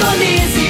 Indonésia.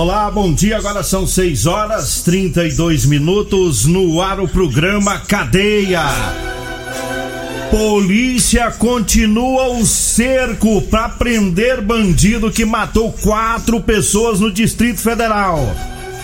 Olá, bom dia. Agora são 6 horas 32 minutos no ar o programa Cadeia. Polícia continua o cerco para prender bandido que matou quatro pessoas no Distrito Federal.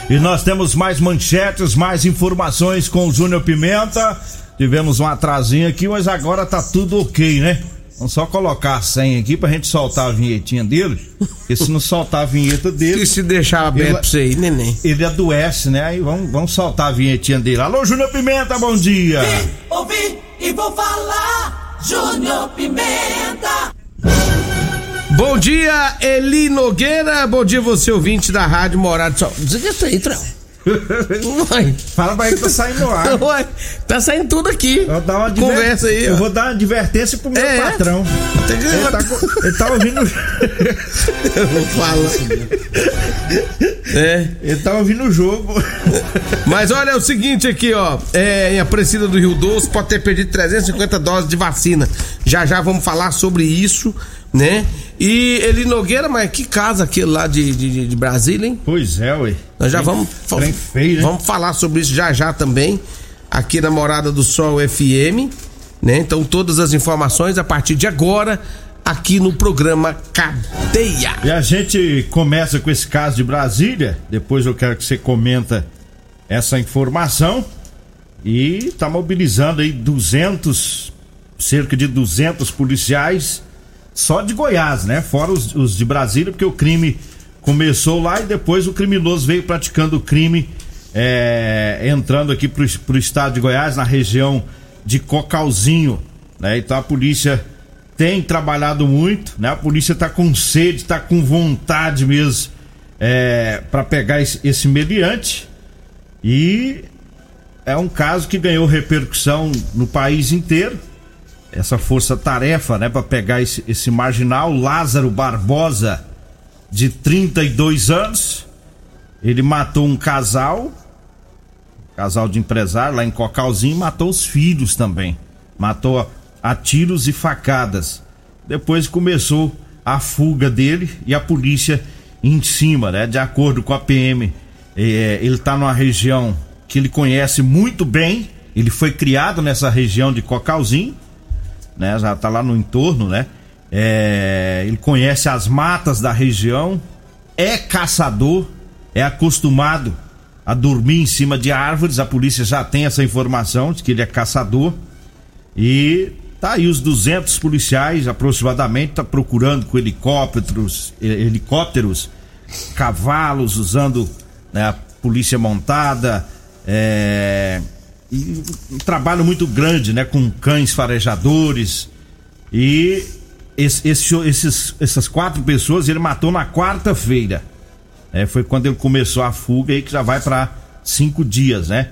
E nós temos mais manchetes, mais informações com o Júnior Pimenta. Tivemos um atrasinho aqui, mas agora tá tudo ok, né? Vamos só colocar a senha aqui pra gente soltar a vinhetinha dele. Porque se não soltar a vinheta dele. E se deixar aberto Ele- pra você aí, neném? Ele adoece, né? Aí vamos, vamos soltar a vinhetinha dele. Alô, Júnior Pimenta, bom dia! Vi, ouvi e vou falar. Júnior Pimenta. Bom dia, Eli Nogueira. Bom dia, você ouvinte da Rádio Morada do Sol. Desliga isso aí, Trão. Uai. Fala pra ele que tá saindo no ar. Uai, tá saindo tudo aqui. Eu, vou dar uma adver- Conversa aí, Eu vou dar uma advertência pro meu É? patrão. Tem que- Ele tá, ele tá ouvindo. Fala. É. Ele tá ouvindo o jogo. Mas olha, é o seguinte aqui, ó. É, em Aparecida do Rio Doce pode ter perdido 350 doses de vacina. Já já vamos falar sobre isso, né? E Eli Nogueira, mas que casa aquele lá de, de, de Brasília, hein? Pois é, ué. Nós já vamos, trem feio, né? vamos falar sobre isso já já também, aqui na Morada do Sol FM, né? Então todas as informações a partir de agora, aqui no programa Cadeia. E a gente começa com esse caso de Brasília. Depois eu quero que você comenta essa informação. E tá mobilizando aí 200, cerca de 200 policiais só de Goiás, né? Fora os, os de Brasília, porque o crime começou lá e depois o criminoso veio praticando o crime, é, entrando aqui pro, pro estado de Goiás, na região de Cocalzinho, né? Então a polícia tem trabalhado muito, né? A polícia tá com sede, tá com vontade mesmo é, para pegar esse, esse e é um caso que ganhou repercussão no país inteiro. Essa força-tarefa, né, para pegar esse, esse marginal Lázaro Barbosa, de 32 anos. Ele matou um casal, casal de empresário lá em Cocalzinho, matou os filhos também. Matou a, a tiros e facadas. Depois começou a fuga dele e a polícia em cima, né? De acordo com a PM, é, ele tá numa região que ele conhece muito bem. Ele foi criado nessa região de Cocalzinho, né? Já tá lá no entorno, né? É, ele conhece as matas da região, é caçador, é acostumado a dormir em cima de árvores. A polícia já tem essa informação de que ele é caçador. E tá aí os 200 policiais aproximadamente tá procurando com helicópteros, helicópteros, cavalos usando né, a polícia montada, é, e um trabalho muito grande, né, com cães farejadores e esse, esse, esses, essas quatro pessoas ele matou na quarta-feira. É, foi quando ele começou a fuga aí que já vai para cinco dias, né?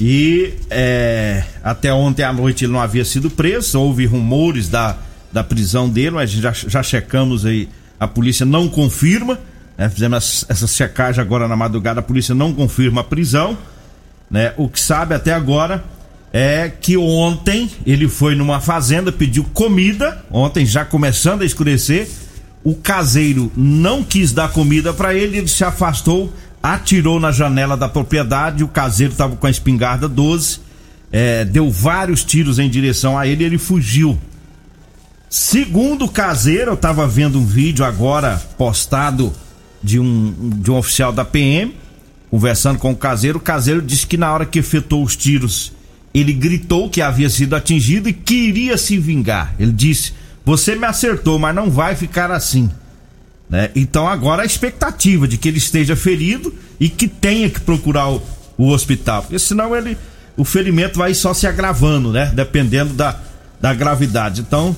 E é, até ontem à noite ele não havia sido preso, houve rumores da, da prisão dele, mas já, já checamos aí, a polícia não confirma, né? Fizemos essa checagem agora na madrugada, a polícia não confirma a prisão, né? O que sabe até agora é que ontem ele foi numa fazenda, pediu comida, ontem já começando a escurecer, o caseiro não quis dar comida para ele, ele se afastou, atirou na janela da propriedade, o caseiro estava com a espingarda 12, é, deu vários tiros em direção a ele ele fugiu. Segundo o caseiro, eu estava vendo um vídeo agora postado de um, de um oficial da PM, conversando com o caseiro, o caseiro disse que na hora que efetuou os tiros ele gritou que havia sido atingido e queria se vingar. Ele disse: Você me acertou, mas não vai ficar assim. Né? Então agora a expectativa de que ele esteja ferido e que tenha que procurar o, o hospital, porque senão ele o ferimento vai só se agravando, né? Dependendo da, da gravidade. Então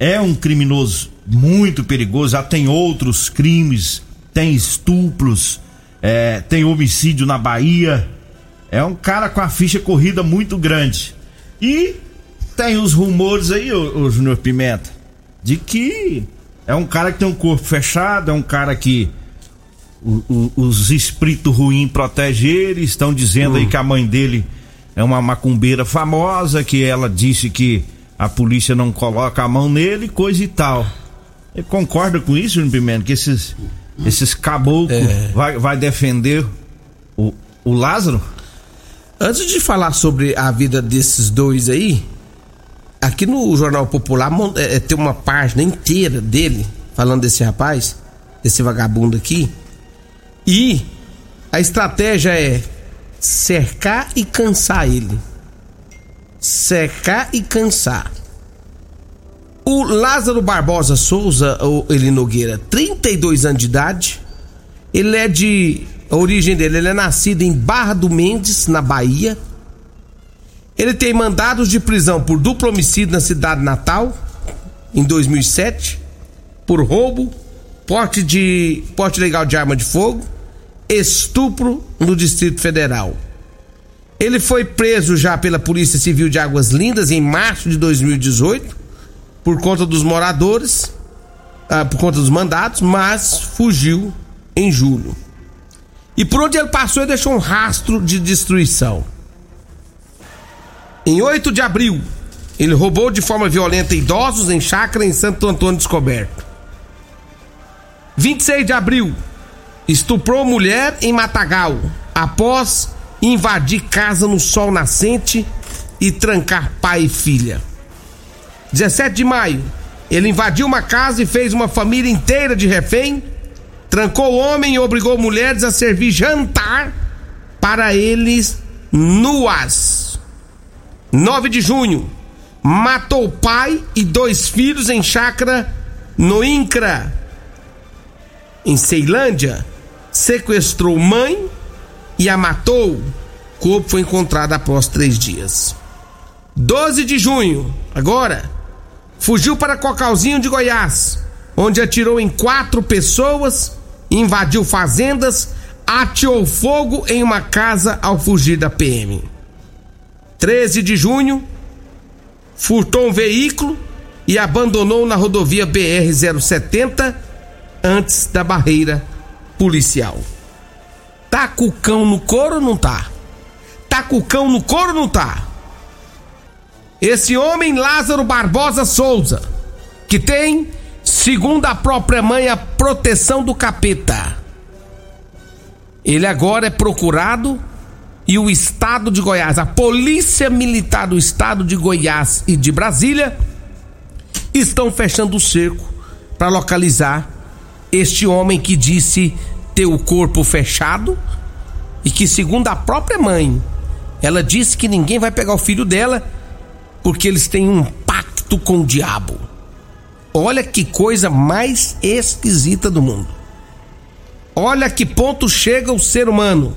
é um criminoso muito perigoso. Já tem outros crimes, tem estupros, é, tem homicídio na Bahia. É um cara com a ficha corrida muito grande. E tem os rumores aí, o, o Júnior Pimenta, de que é um cara que tem um corpo fechado, é um cara que o, o, os espíritos ruins protegem ele. Estão dizendo hum. aí que a mãe dele é uma macumbeira famosa, que ela disse que a polícia não coloca a mão nele, coisa e tal. Ele concorda com isso, Júnior Pimenta, que esses, esses caboclos é. vai, vai defender o, o Lázaro? Antes de falar sobre a vida desses dois aí, aqui no Jornal Popular é, é, tem uma página inteira dele falando desse rapaz, desse vagabundo aqui. E a estratégia é cercar e cansar ele. Cercar e cansar. O Lázaro Barbosa Souza, ou Eli Nogueira, 32 anos de idade. Ele é de a origem dele, ele é nascido em Barra do Mendes, na Bahia. Ele tem mandados de prisão por duplo homicídio na cidade natal, em 2007, por roubo, porte de porte legal de arma de fogo, estupro no Distrito Federal. Ele foi preso já pela Polícia Civil de Águas Lindas em março de 2018 por conta dos moradores, ah, por conta dos mandados, mas fugiu em julho. E por onde ele passou, ele deixou um rastro de destruição. Em 8 de abril, ele roubou de forma violenta idosos em chácara em Santo Antônio Descoberto. 26 de abril, estuprou mulher em Matagal após invadir casa no sol nascente e trancar pai e filha. 17 de maio, ele invadiu uma casa e fez uma família inteira de refém trancou o homem e obrigou mulheres a servir jantar para eles nuas. 9 de junho, matou pai e dois filhos em chácara no Incra. Em Ceilândia, sequestrou mãe e a matou. O corpo foi encontrado após três dias. 12 de junho, agora, fugiu para Cocalzinho de Goiás, onde atirou em quatro pessoas invadiu fazendas, ateou fogo em uma casa ao fugir da PM. 13 de junho, furtou um veículo e abandonou na rodovia BR-070 antes da barreira policial. Tá com o cão no couro ou não tá? Tá com o cão no couro ou não tá? Esse homem Lázaro Barbosa Souza, que tem, segundo a própria mãe, a proteção do capeta. Ele agora é procurado e o estado de Goiás, a Polícia Militar do estado de Goiás e de Brasília, estão fechando o cerco para localizar este homem que disse ter o corpo fechado e que, segundo a própria mãe, ela disse que ninguém vai pegar o filho dela porque eles têm um pacto com o diabo. Olha que coisa mais esquisita do mundo. Olha que ponto chega o ser humano.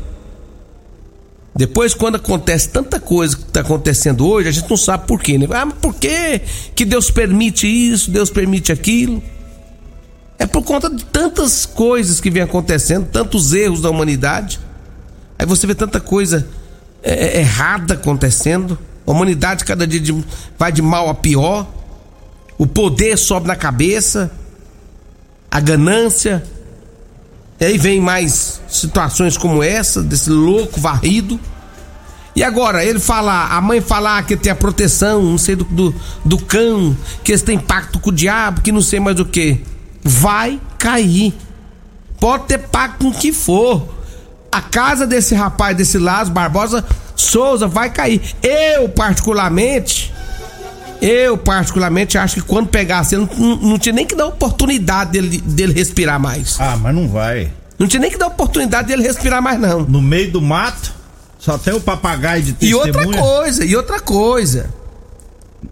Depois, quando acontece tanta coisa que está acontecendo hoje, a gente não sabe por quê, né? Ah, mas por quê que Deus permite isso, Deus permite aquilo? É por conta de tantas coisas que vem acontecendo, tantos erros da humanidade. Aí você vê tanta coisa é, é errada acontecendo. A humanidade cada dia de, vai de mal a pior. O poder sobe na cabeça. A ganância. E aí vem mais situações como essa, desse louco varrido. E agora, ele falar, a mãe falar que tem a proteção, não sei do, do, do cão, que eles têm pacto com o diabo, que não sei mais o que. Vai cair. Pode ter pacto com o que for. A casa desse rapaz, desse Lázaro Barbosa Souza, vai cair. Eu, particularmente, eu, particularmente, acho que quando pegasse não, não tinha nem que dar oportunidade dele, dele respirar mais. Ah, mas não vai. Não tinha nem que dar oportunidade dele respirar mais, não. No meio do mato, só tem o papagaio de E testemunha. outra coisa, e outra coisa.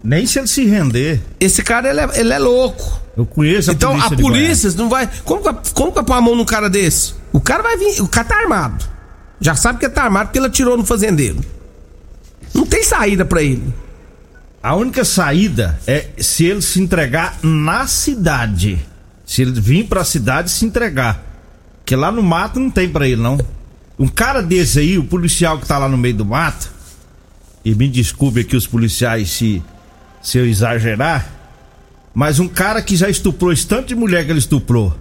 Nem se ele se render. Esse cara, ele é, ele é louco. Eu conheço a então, polícia a de polícia não vai. Como que, vai- como que vai pôr a mão num cara desse? O cara vai vir. O cara tá armado. Já sabe que ele tá armado porque ele atirou no fazendeiro. Não tem saída pra ele. A única saída é se ele se entregar na cidade. Se ele vir pra cidade e se entregar. Porque lá no mato não tem pra ele, não. Um cara desse aí, o policial que tá lá no meio do mato, e me desculpe aqui os policiais se, se eu exagerar, mas um cara que já estuprou esse tanto de mulher que ele estuprou,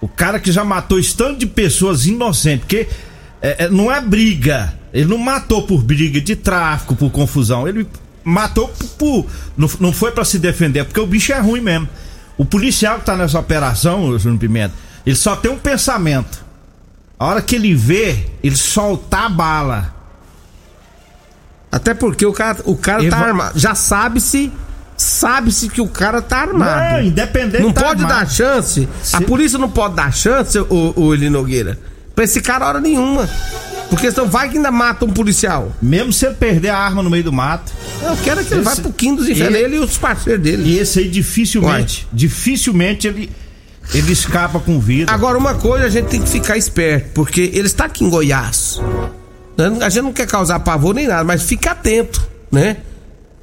o cara que já matou esse tanto de pessoas inocentes, porque é, é, não é briga, ele não matou por briga de tráfico, por confusão, ele matou por. por- não, não foi pra se defender, porque o bicho é ruim mesmo. O policial que tá nessa operação, Júnior Pimenta, ele só tem um pensamento. A hora que ele vê, ele soltar a bala. Até porque o cara, o cara Ele tá vai- armado. Já sabe-se. Sabe-se que o cara tá armado. Não, independente Não tá pode armado. dar chance. A Se- polícia não pode dar chance, o, o Eli Nogueira. Pra esse cara hora nenhuma. Porque senão vai que ainda mata um policial. Mesmo se ele perder a arma no meio do mato. Eu quero que ele Esse- vá pro Quinto dos Infernos, ele- e os parceiros dele. E esse aí dificilmente, dificilmente ele, ele escapa com vida. Agora, uma coisa a gente tem que ficar esperto, porque ele está aqui em Goiás. A gente não quer causar pavor nem nada, mas fica atento, né?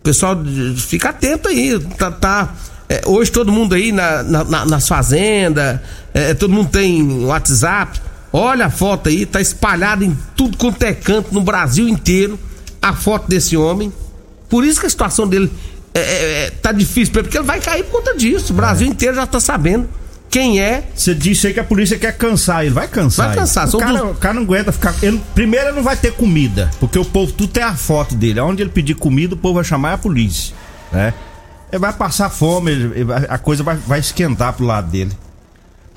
Pessoal, fica atento aí. Tá, tá- é, hoje todo mundo aí na, na- na- nas fazendas, é, todo mundo tem WhatsApp. Olha a foto aí, tá espalhada em tudo quanto é canto no Brasil inteiro a foto desse homem. Por isso que a situação dele é, é, é, tá difícil, porque ele vai cair por conta disso. O Brasil inteiro já tá sabendo quem é Você disse aí que a polícia quer cansar ele. Vai cansar. Vai cansar, O cara, o cara não aguenta ficar. ele- primeiro, ele não vai ter comida. Porque o povo tudo tem a foto dele. Onde ele pedir comida, o povo vai chamar a polícia. Né? Ele vai passar fome, ele- a coisa vai, vai esquentar pro lado dele.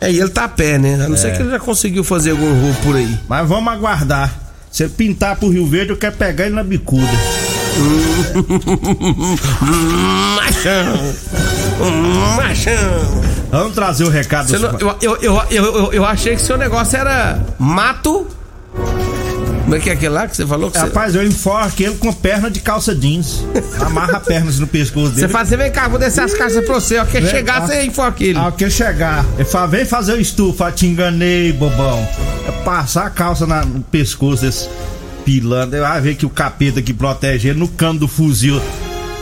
É, e ele tá a pé, né? A não É. ser que ele já conseguiu fazer algum roubo por aí. Mas vamos aguardar. Se ele pintar pro Rio Verde, eu quero pegar ele na bicuda. Machão! Machão! Vamos trazer o recado não- eu, eu, eu, eu, eu achei que seu negócio era mato. Como é que é aquele lá que você falou? Que você, Rapaz, eu enforco ele com perna de calça jeans. Amarra pernas no pescoço dele. você faz, você vem cá, vou descer as caixas pra você. Ó, que Vem, chegar, ó. você enfoca ele. Ao que chegar, ele fala, vem fazer o estufa, Fala, te enganei, bobão. É passar a calça na- no pescoço desse pilantra. Vai ver que o capeta que protege ele no cano do fuzil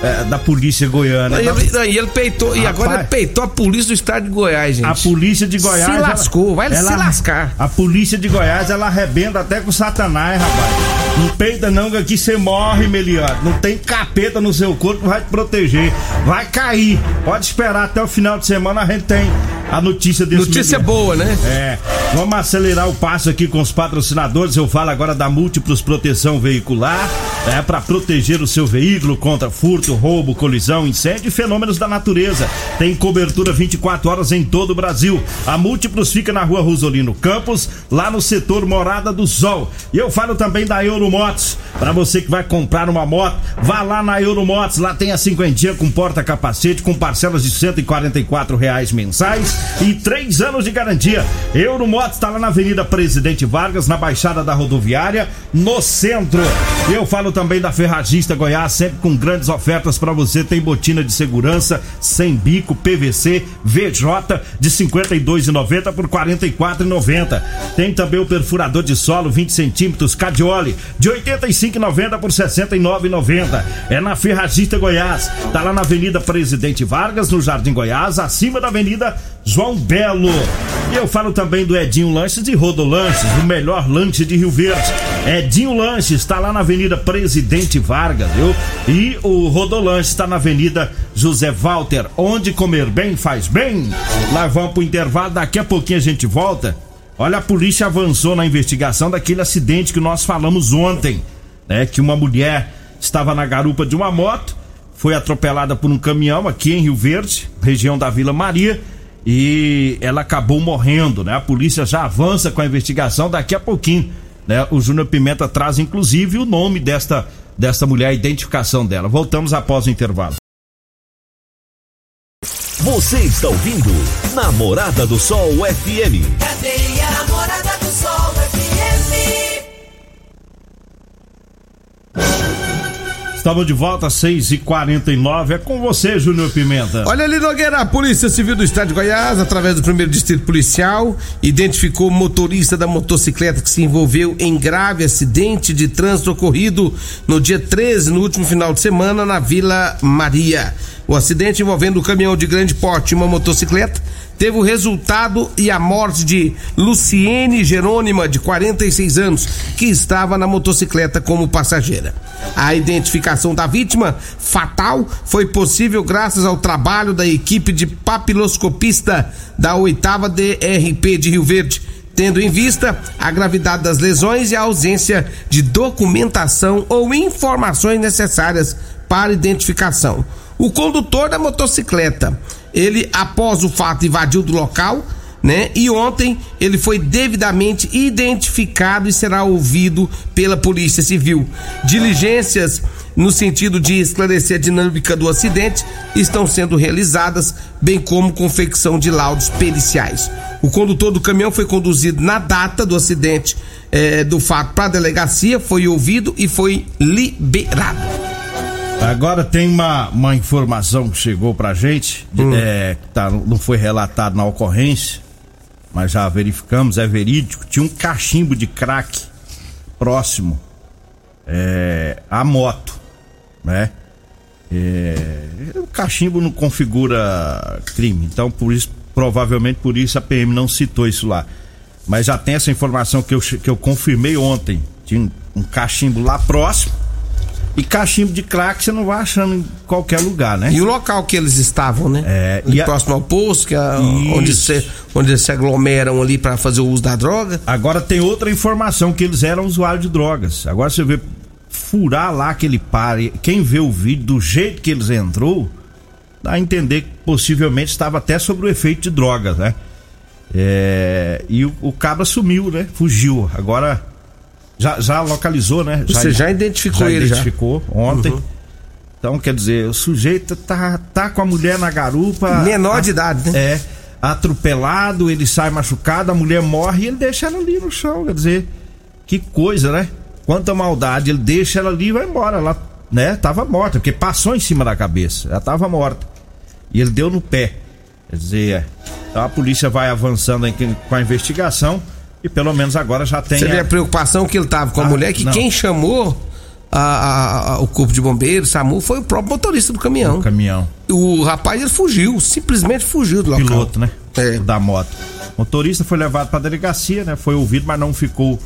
é, da polícia goiana. E ele, não, e ele peitou, e agora Rapaz. ele peitou a polícia do estado de Goiás, gente. A polícia de Goiás. Se lascou, vai se lascar. A polícia de Goiás, ela arrebenta até com Satanás, rapaz. Não peita não, que aqui você morre, Meliante. Não tem capeta no seu corpo que vai te proteger. Vai cair. Pode esperar até o final de semana, a gente tem a notícia desse Notícia boa, né? É. Vamos acelerar o passo aqui com os patrocinadores. Eu falo agora da Múltiplos Proteção Veicular. É para proteger o seu veículo contra furto, roubo, colisão, incêndio e fenômenos da natureza. Tem cobertura 24 horas em todo o Brasil. A Múltiplos fica na rua Rosolino Campos, lá no setor Morada do Sol. E eu falo também da Euromotos. Para você que vai comprar uma moto, vá lá na Euromotos. Lá tem a cinquentinha com porta-capacete, com parcelas de 144 reais mensais e três anos de garantia. Euromotos está lá na Avenida Presidente Vargas, na Baixada da Rodoviária, no centro. Eu falo também da Ferragista Goiás, sempre com grandes ofertas para você. Tem botina de segurança, sem bico, PVC, VJ de 52,90 por 44,90. Tem também o perfurador de solo 20 centímetros Cadioli de 85,90 por 69,90. É na Ferragista Goiás. Tá lá na Avenida Presidente Vargas, no Jardim Goiás, acima da Avenida João Belo. Eu falo também do Edinho Lanches e Rodolanches, o melhor lanche de Rio Verde. Edinho Lanches está lá na Avenida Presidente Vargas, viu? E o Rodolanches está na Avenida José Walter, onde comer bem faz bem. Lá vamos pro intervalo, daqui a pouquinho a gente volta. Olha, a polícia avançou na investigação daquele acidente que nós falamos ontem, né? Que uma mulher estava na garupa de uma moto, foi atropelada por um caminhão aqui em Rio Verde, região da Vila Maria e ela acabou morrendo, né? A polícia já avança com a investigação daqui a pouquinho, né? O Júnior Pimenta traz inclusive o nome desta desta mulher, a identificação dela. Voltamos após o intervalo. Você está ouvindo Namorada do Sol FM. Cadeia Namorada Estamos de volta às 6h49. É com você, Júnior Pimenta. Olha ali, Nogueira, a Polícia Civil do Estado de Goiás, através do primeiro distrito policial, identificou o motorista da motocicleta que se envolveu em grave acidente de trânsito ocorrido no dia 13, no último final de semana, na Vila Maria. O acidente envolvendo um caminhão de grande porte e uma motocicleta teve o resultado e a morte de Luciene Jerônima, de 46 anos, que estava na motocicleta como passageira. A identificação da vítima fatal foi possível graças ao trabalho da equipe de papiloscopista da oitava DRP de Rio Verde, tendo em vista a gravidade das lesões e a ausência de documentação ou informações necessárias para identificação. O condutor da motocicleta, ele após o fato invadiu do local, né? E ontem ele foi devidamente identificado e será ouvido pela Polícia Civil. Diligências no sentido de esclarecer a dinâmica do acidente estão sendo realizadas, bem como confecção de laudos periciais. O condutor do caminhão foi conduzido na data do acidente eh, do fato para a delegacia, foi ouvido e foi liberado. Agora tem uma, uma informação que chegou pra gente, Hum. é, que tá, não foi relatado na ocorrência, mas já verificamos, é verídico. Tinha um cachimbo de crack próximo é, à moto, né? É, o cachimbo não configura crime, então por isso, provavelmente por isso a PM não citou isso lá. Mas já tem essa informação que eu, que eu confirmei ontem. Tinha um, um cachimbo lá próximo. E cachimbo de crack você não vai achando em qualquer lugar, né? E o local que eles estavam, né? É, e a- próximo ao posto, que é onde, se, onde eles se aglomeram ali para fazer o uso da droga. Agora tem outra informação que eles eram usuários de drogas. Agora você vê furar lá aquele par, e quem vê o vídeo do jeito que eles entrou, dá a entender que possivelmente estava até sobre o efeito de drogas, né? É, e o, o cabra sumiu, né? Fugiu. Agora já, já localizou, né? Você já identificou ele, já? identificou ontem. Uhum. Então, quer dizer, o sujeito tá, tá com a mulher na garupa. Menor de idade, né? É. Atropelado, ele sai machucado, a mulher morre e ele deixa ela ali no chão. Quer dizer, que coisa, né? Quanta maldade, ele deixa ela ali e vai embora. Ela, né? Tava morta, porque passou em cima da cabeça. Ela tava morta. E ele deu no pé. Quer dizer, é. Então a polícia vai avançando com a investigação e pelo menos agora já tem. Você vê a- a preocupação que ele tava com a Ah, mulher, que não. quem chamou a- a- o corpo de bombeiros, SAMU, foi o próprio motorista do caminhão. o caminhão. O rapaz, ele fugiu, simplesmente fugiu do local. piloto, né? É. Da moto. O motorista foi levado pra delegacia, né? Foi ouvido, mas não ficou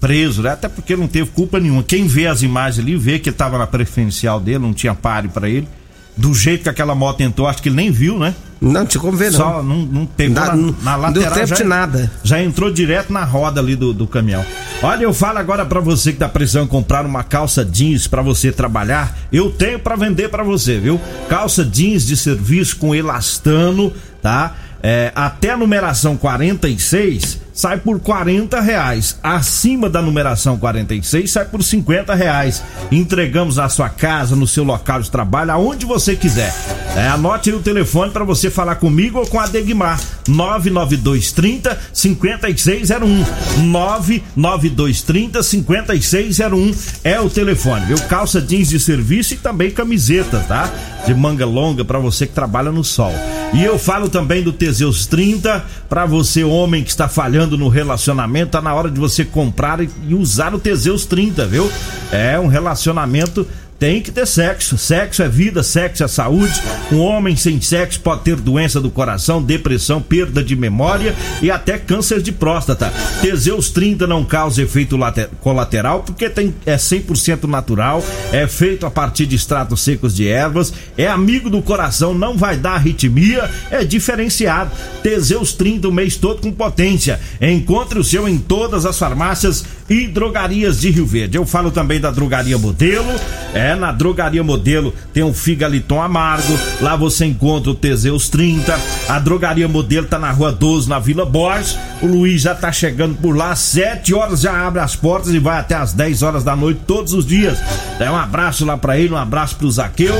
preso, né? Até porque não teve culpa nenhuma. Quem vê as imagens ali, vê que ele tava na preferencial dele, não tinha pare pra ele. Do jeito que aquela moto entrou, acho que ele nem viu, né? Não tinha como ver, não. Só não, não pegou na, na não lateral. deu tempo já, de nada. Já entrou direto na roda ali do, do caminhão. Olha, eu falo agora pra você que tá precisando comprar uma calça jeans pra você trabalhar. Eu tenho pra vender pra você, viu? Calça jeans de serviço com elastano, tá? É, até a numeração 46 sai por 40 reais. Acima da numeração 46 sai por 50 reais. Entregamos na sua casa, no seu local de trabalho, aonde você quiser. É, anote aí o telefone para você falar comigo ou com a Degmar. 99230 5601. 99230 5601 é o telefone, viu? Calça jeans de serviço e também camiseta, tá? De manga longa para você que trabalha no sol. E eu falo também do Teseus 30 para você homem que está falhando no relacionamento, tá na hora de você comprar e usar o Teseus 30, viu? É um relacionamento tem que ter sexo. Sexo é vida, sexo é saúde. Um homem sem sexo pode ter doença do coração, depressão, perda de memória e até câncer de próstata. Teseus 30 não causa efeito late- colateral porque tem, é 100% natural, é feito a partir de extratos secos de ervas, é amigo do coração, não vai dar arritmia, é diferenciado. Teseus 30 o mês todo com potência. Encontre o seu em todas as farmácias e drogarias de Rio Verde. Eu falo também da drogaria Modelo. É, na drogaria Modelo tem o Figaliton Amargo. Lá você encontra o Teseus 30. A drogaria Modelo tá na rua 12, na Vila Borges. O Luiz já tá chegando por lá. Às 7 horas já abre as portas e vai até às 10 horas da noite todos os dias. É um abraço lá pra ele, um abraço pro Zaqueu.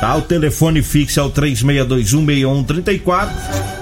Tá, o telefone fixo é o 36216134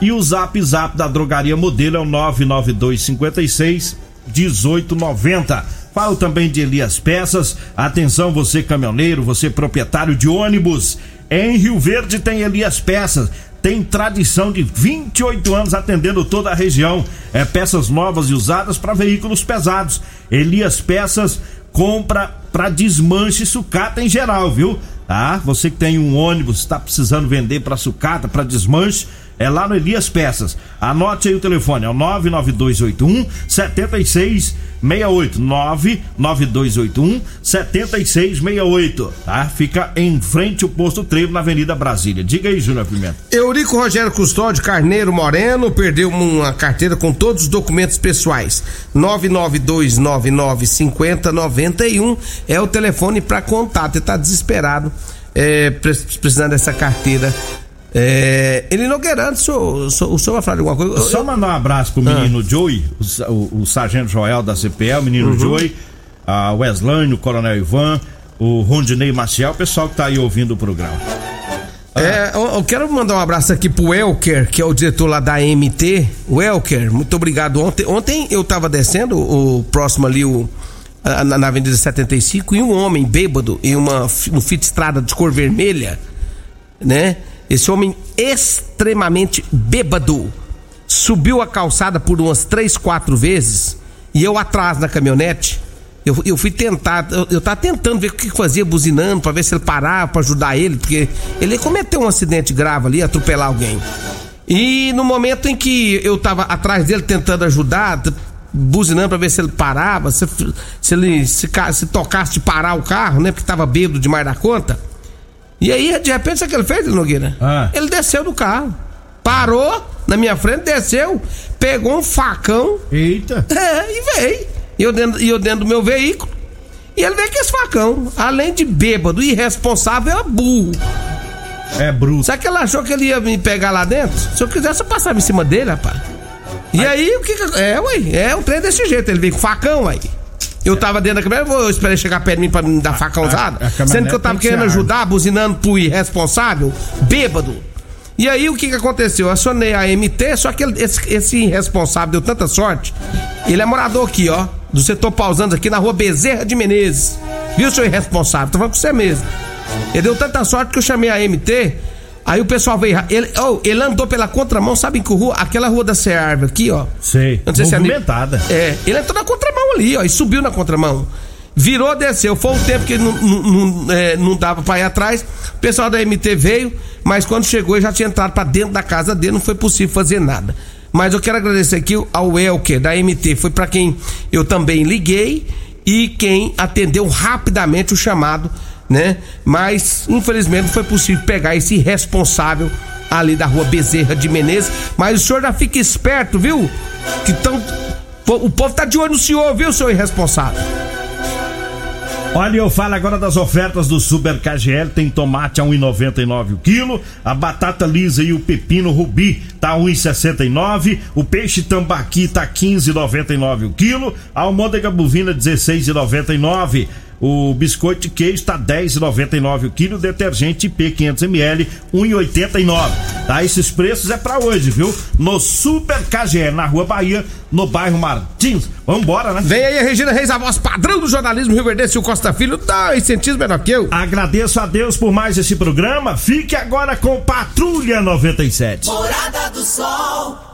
e o Zap Zap da drogaria Modelo é o 99256 1890. Falo também de Elias Peças. Atenção, você caminhoneiro, você proprietário de ônibus. Em Rio Verde tem Elias Peças. Tem tradição de 28 anos atendendo toda a região. É peças novas e usadas para veículos pesados. Elias Peças compra para desmanche e sucata em geral, viu? Tá? Você que tem um ônibus, está precisando vender para sucata, para desmanche, é lá no Elias Peças. Anote aí o telefone, é o 99281 7668. 99281 7668. Tá? Fica em frente ao posto Trevo na Avenida Brasília. Diga aí, Júnior Pimenta. Eurico Rogério Custódio Carneiro Moreno perdeu uma carteira com todos os documentos pessoais. 992995091 é o telefone para contato. Ele tá desesperado, é, pre- precisando dessa carteira. É, ele Nogueirante, o senhor, o senhor- o senhor vai falar de alguma coisa? Só mandar um abraço pro menino Joey, o, o- o sargento Joel da CPL, o menino Joey, a Weslane, o coronel Ivan, o Rondinei Maciel, o pessoal que tá aí ouvindo o programa. É, eu, eu quero mandar um abraço aqui pro Elker, que é o diretor lá da MT. O Elker, muito obrigado. Ontem, ontem eu tava descendo o próximo ali, o, na, na Avenida 75, e um homem bêbado em uma um fit estrada de cor vermelha, né? Esse homem extremamente bêbado subiu a calçada por umas três, quatro vezes e eu atrás na caminhonete. Eu, eu fui tentar, eu, eu tava tentando ver o que fazia buzinando pra ver se ele parava pra ajudar ele, porque ele cometeu um acidente grave ali, atropelar alguém. E no momento em que eu tava atrás dele tentando ajudar, buzinando pra ver se ele parava, se, se ele se, se tocasse de parar o carro, né, porque tava bêbado demais da conta. E aí, de repente, sabe o que ele fez, Nogueira? Ah. Ele desceu do carro. Parou na minha frente, desceu, pegou um facão Eita! é, e veio. E eu dentro, eu dentro do meu veículo. E ele veio com esse facão. Além de bêbado irresponsável, é burro. É bruto. Será que ele achou que ele ia me pegar lá dentro? Se eu quisesse, eu passava em cima dele, rapaz. E aí, o que que. É, ué, é um trem desse jeito. Ele veio com facão, aí. Eu tava dentro da câmera, eu esperei chegar perto de mim pra me dar facãozada. Sendo que eu tava tem que querendo ajudar, buzinando pro irresponsável, bêbado. E aí, o que que aconteceu? Eu acionei a MT, só que ele- esse, esse irresponsável deu tanta sorte. Ele é morador aqui, ó, do setor pausando aqui na rua Bezerra de Menezes. Viu, seu irresponsável? Tô falando com você mesmo. Ele deu tanta sorte que eu chamei a MT. Aí o pessoal veio. Ele, oh, ele andou pela contramão, sabe em que rua? Aquela rua da Cearve aqui, ó. Sei. Não sei se é Movimentada. É, ele entrou na contramão ali, ó, e subiu na contramão. Virou, desceu. Foi o tempo que ele não, não, é, não dava pra ir atrás. O pessoal da MT veio, mas quando chegou ele já tinha entrado pra dentro da casa dele, não foi possível fazer nada. Mas eu quero agradecer aqui ao Elker da MT, foi pra quem eu também liguei e quem atendeu rapidamente o chamado, né? Mas infelizmente foi possível pegar esse irresponsável ali da rua Bezerra de Menezes. Mas o senhor já fica esperto, viu? Que tão, o povo tá de olho no senhor, viu, seu irresponsável? Olha, eu falo agora das ofertas do Super KGL. Tem tomate a 1,99 o quilo, a batata lisa e o pepino rubi tá 1,69, o peixe tambaqui tá 15,99 o quilo, a almôndega bovina 16,99. O biscoito de queijo está 10,99 o quilo, detergente IP 500 ml 1,89. Tá? Esses preços é para hoje, viu? No Super KGE, na Rua Bahia, no bairro Martins. Vambora, né? Vem aí a Regina Reis, a voz padrão do jornalismo Rio Verde, o Costa Filho, tá centímetros menor que eu. Agradeço a Deus por mais esse programa. Fique agora com Patrulha 97. Morada do Sol.